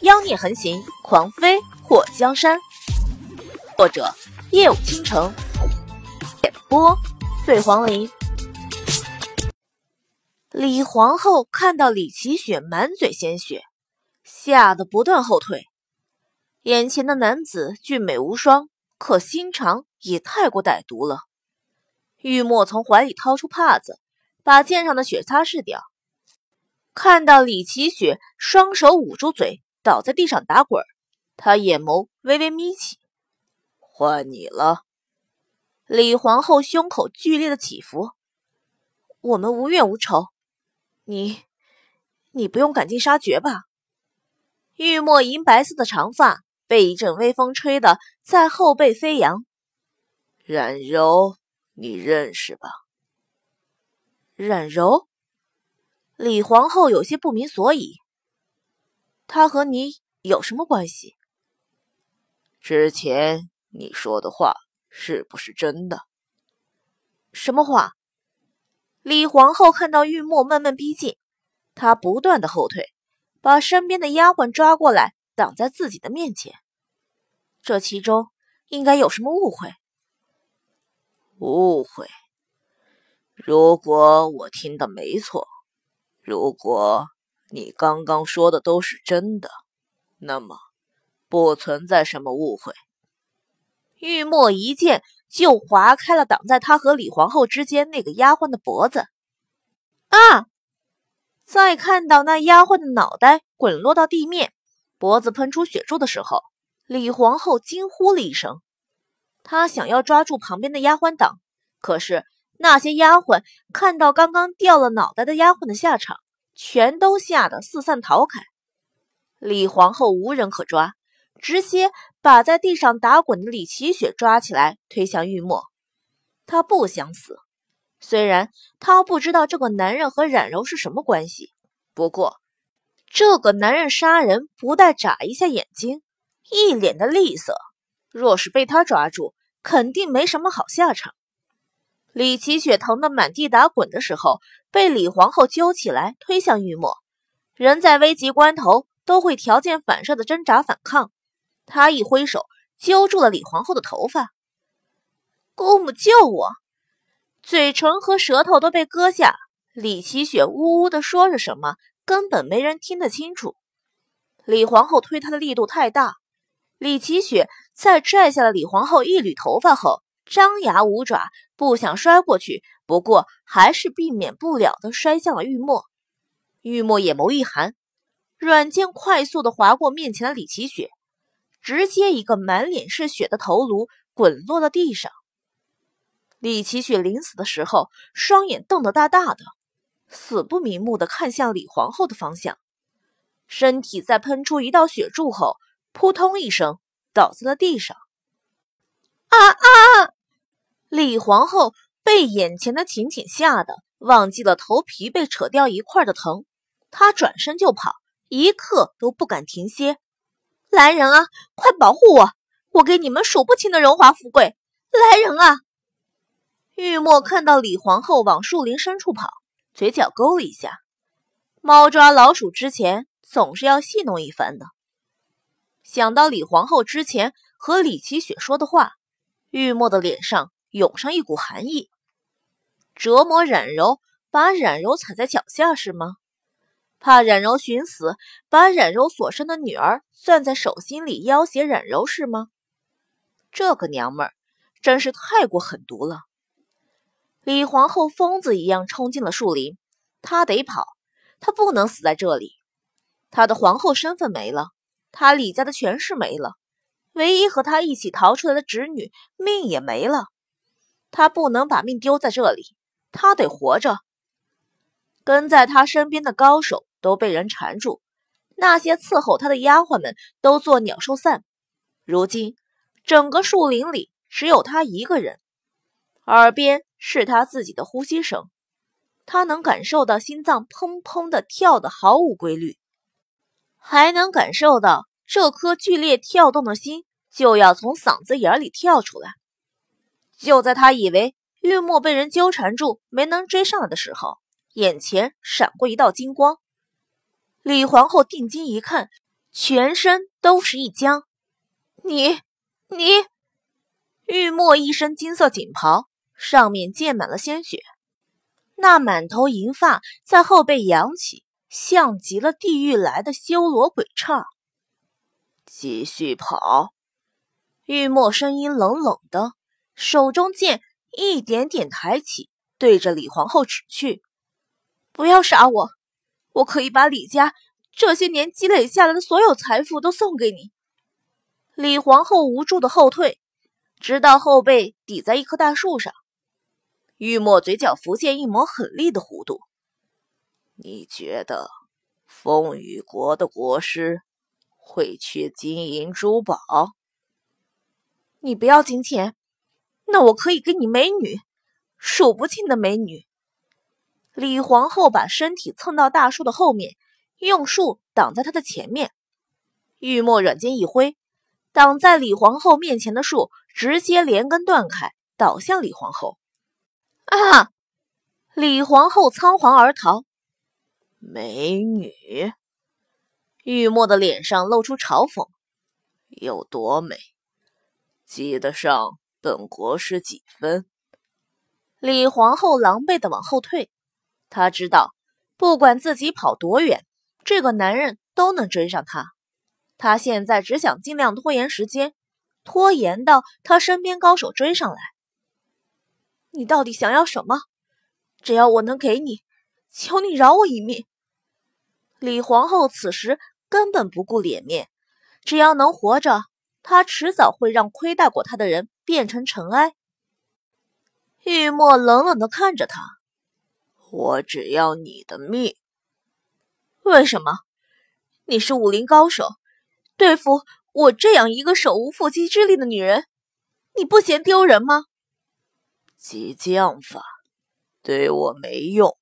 妖孽横行，狂飞破江山。作者：夜舞倾城，演播：醉黄林。李皇后看到李奇雪满嘴鲜血，吓得不断后退。眼前的男子俊美无双，可心肠也太过歹毒了。玉墨从怀里掏出帕子，把剑上的血擦拭掉。看到李奇雪双手捂住嘴，倒在地上打滚，他眼眸微微眯起。换你了。李皇后胸口剧烈的起伏。我们无怨无仇，你，你不用赶尽杀绝吧？玉墨银白色的长发被一阵微风吹得在后背飞扬。冉柔。你认识吧？冉柔，李皇后有些不明所以。她和你有什么关系？之前你说的话是不是真的？什么话？李皇后看到玉墨慢慢逼近，她不断的后退，把身边的丫鬟抓过来挡在自己的面前。这其中应该有什么误会。误会。如果我听的没错，如果你刚刚说的都是真的，那么不存在什么误会。玉墨一剑就划开了挡在他和李皇后之间那个丫鬟的脖子。啊！再看到那丫鬟的脑袋滚落到地面，脖子喷出血柱的时候，李皇后惊呼了一声。她想要抓住旁边的丫鬟挡，可是那些丫鬟看到刚刚掉了脑袋的丫鬟的下场，全都吓得四散逃开。李皇后无人可抓，直接把在地上打滚的李奇雪抓起来，推向玉墨。她不想死，虽然她不知道这个男人和冉柔是什么关系，不过这个男人杀人不带眨一下眼睛，一脸的厉色。若是被他抓住，肯定没什么好下场。李奇雪疼得满地打滚的时候，被李皇后揪起来推向玉墨。人在危急关头都会条件反射的挣扎反抗。他一挥手揪住了李皇后的头发：“姑母救我！”嘴唇和舌头都被割下。李奇雪呜呜的说着什么，根本没人听得清楚。李皇后推他的力度太大。李奇雪在拽下了李皇后一缕头发后，张牙舞爪，不想摔过去，不过还是避免不了的摔向了玉墨。玉墨眼眸一寒，软剑快速的划过面前的李奇雪，直接一个满脸是血的头颅滚落了地上。李奇雪临死的时候，双眼瞪得大大的，死不瞑目的看向李皇后的方向，身体在喷出一道血柱后。扑通一声，倒在了地上。啊啊！李皇后被眼前的情景吓得忘记了头皮被扯掉一块的疼，他转身就跑，一刻都不敢停歇。来人啊，快保护我！我给你们数不清的荣华富贵。来人啊！玉墨看到李皇后往树林深处跑，嘴角勾了一下。猫抓老鼠之前，总是要戏弄一番的。想到李皇后之前和李奇雪说的话，玉墨的脸上涌上一股寒意。折磨冉柔，把冉柔踩在脚下是吗？怕冉柔寻死，把冉柔所生的女儿攥在手心里要挟冉柔是吗？这个娘们儿真是太过狠毒了。李皇后疯子一样冲进了树林，她得跑，她不能死在这里。她的皇后身份没了。她李家的权势没了，唯一和她一起逃出来的侄女命也没了，她不能把命丢在这里，他得活着。跟在他身边的高手都被人缠住，那些伺候他的丫鬟们都作鸟兽散。如今整个树林里只有他一个人，耳边是他自己的呼吸声，他能感受到心脏砰砰的跳的毫无规律。还能感受到这颗剧烈跳动的心就要从嗓子眼里跳出来。就在他以为玉墨被人纠缠住，没能追上来的时候，眼前闪过一道金光。李皇后定睛一看，全身都是一僵。你，你！玉墨一身金色锦袍，上面溅满了鲜血，那满头银发在后背扬起，像极了地狱来的修罗鬼刹。继续跑！玉墨声音冷冷的，手中剑一点点抬起，对着李皇后指去：“不要杀我，我可以把李家这些年积累下来的所有财富都送给你。”李皇后无助的后退，直到后背抵在一棵大树上。玉墨嘴角浮现一抹狠厉的弧度：“你觉得风雨国的国师？”会缺金银珠宝？你不要金钱，那我可以给你美女，数不尽的美女。李皇后把身体蹭到大树的后面，用树挡在她的前面。玉墨软剑一挥，挡在李皇后面前的树直接连根断开，倒向李皇后。啊！李皇后仓皇而逃。美女。玉墨的脸上露出嘲讽：“有多美，记得上本国师几分？”李皇后狼狈的往后退，她知道，不管自己跑多远，这个男人都能追上她。她现在只想尽量拖延时间，拖延到他身边高手追上来。你到底想要什么？只要我能给你，求你饶我一命。李皇后此时。根本不顾脸面，只要能活着，她迟早会让亏待过她的人变成尘埃。玉墨冷冷的看着他：“我只要你的命。为什么？你是武林高手，对付我这样一个手无缚鸡之力的女人，你不嫌丢人吗？”激将法对我没用。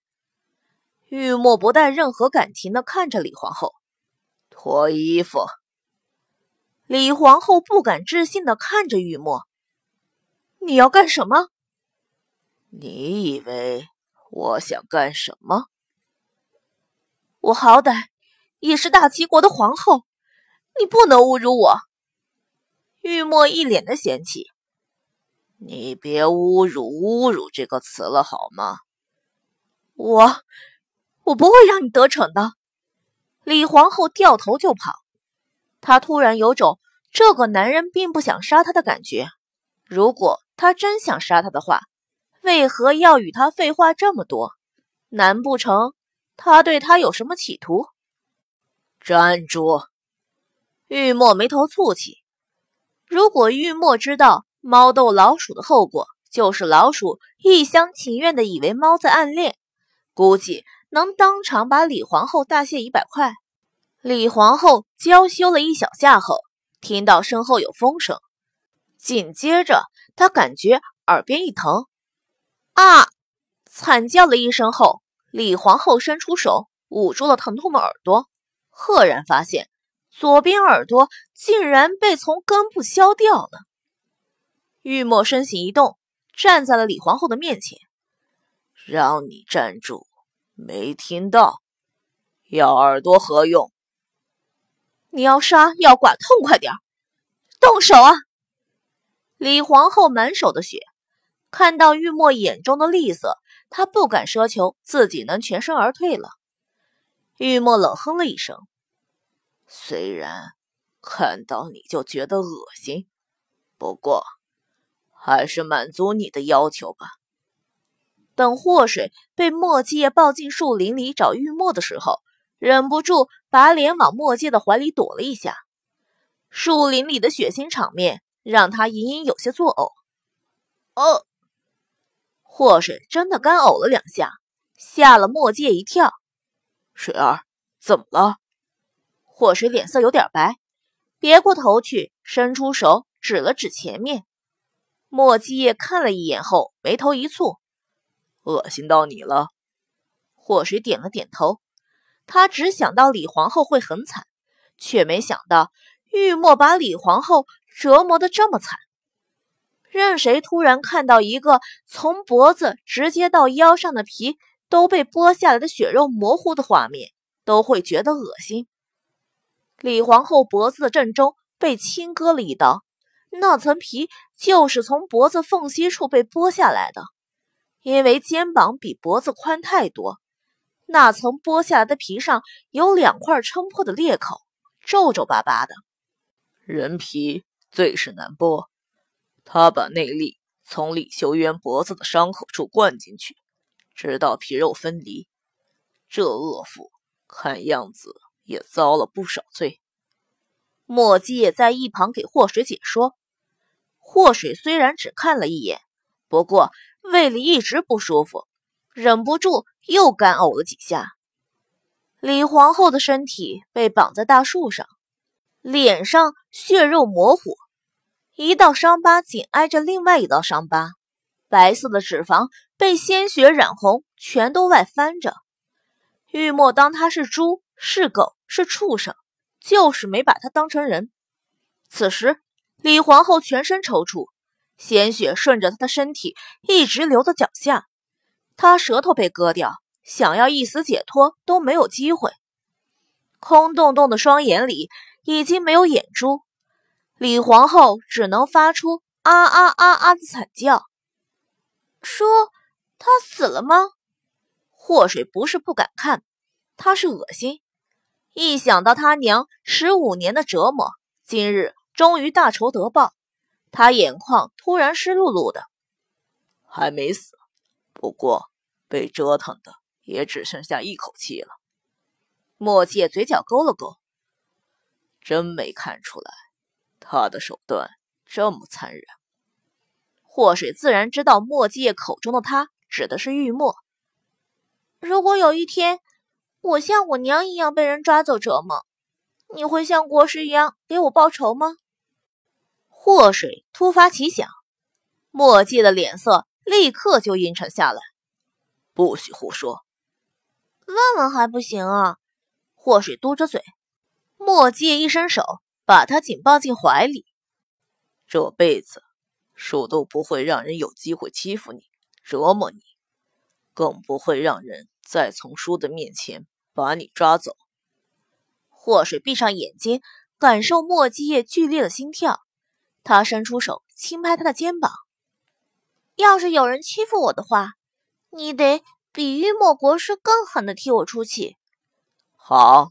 玉墨不带任何感情的看着李皇后。脱衣服！李皇后不敢置信的看着玉墨：“你要干什么？你以为我想干什么？我好歹也是大齐国的皇后，你不能侮辱我！”玉墨一脸的嫌弃：“你别侮辱‘侮辱’这个词了好吗？我，我不会让你得逞的。”李皇后掉头就跑，她突然有种这个男人并不想杀她的感觉。如果他真想杀他的话，为何要与他废话这么多？难不成他对他有什么企图？站住！玉墨眉头蹙起。如果玉墨知道猫斗老鼠的后果，就是老鼠一厢情愿的以为猫在暗恋，估计。能当场把李皇后大卸一百块。李皇后娇羞了一小下后，听到身后有风声，紧接着她感觉耳边一疼，啊！惨叫了一声后，李皇后伸出手捂住了疼痛的耳朵，赫然发现左边耳朵竟然被从根部削掉了。玉墨身形一动，站在了李皇后的面前，让你站住。没听到，咬耳朵何用？你要杀要剐，痛快点动手啊！李皇后满手的血，看到玉墨眼中的厉色，她不敢奢求自己能全身而退了。玉墨冷哼了一声，虽然看到你就觉得恶心，不过还是满足你的要求吧。等祸水被墨界抱进树林里找玉墨的时候，忍不住把脸往墨界的怀里躲了一下。树林里的血腥场面让他隐隐有些作呕。哦，祸水真的干呕了两下，吓了墨界一跳。水儿，怎么了？祸水脸色有点白，别过头去，伸出手指了指前面。墨界看了一眼后，眉头一蹙。恶心到你了，祸水点了点头。他只想到李皇后会很惨，却没想到玉墨把李皇后折磨的这么惨。任谁突然看到一个从脖子直接到腰上的皮都被剥下来的血肉模糊的画面，都会觉得恶心。李皇后脖子的正中被轻割了一刀，那层皮就是从脖子缝隙处被剥下来的。因为肩膀比脖子宽太多，那层剥下来的皮上有两块撑破的裂口，皱皱巴巴的。人皮最是难剥，他把内力从李修渊脖子的伤口处灌进去，直到皮肉分离。这恶妇看样子也遭了不少罪。墨迹也在一旁给祸水解说。祸水虽然只看了一眼，不过。胃里一直不舒服，忍不住又干呕了几下。李皇后的身体被绑在大树上，脸上血肉模糊，一道伤疤紧挨着另外一道伤疤，白色的脂肪被鲜血染红，全都外翻着。玉墨当他是猪是狗是畜生，就是没把他当成人。此时，李皇后全身抽搐。鲜血顺着他的身体一直流到脚下，他舌头被割掉，想要一死解脱都没有机会。空洞洞的双眼里已经没有眼珠，李皇后只能发出啊啊啊啊的惨叫。说他死了吗？祸水不是不敢看，他是恶心。一想到他娘十五年的折磨，今日终于大仇得报。他眼眶突然湿漉漉的，还没死，不过被折腾的也只剩下一口气了。墨界嘴角勾了勾，真没看出来，他的手段这么残忍。祸水自然知道墨迹口中的他指的是玉墨。如果有一天我像我娘一样被人抓走折磨，你会像国师一样给我报仇吗？祸水突发奇想，墨迹的脸色立刻就阴沉下来。不许胡说！问问还不行啊！祸水嘟着嘴。墨迹一伸手，把他紧抱进怀里。这辈子，树都不会让人有机会欺负你、折磨你，更不会让人再从书的面前把你抓走。祸水闭上眼睛，感受墨迹叶剧烈的心跳。他伸出手轻拍他的肩膀。要是有人欺负我的话，你得比玉墨国师更狠的替我出气。好，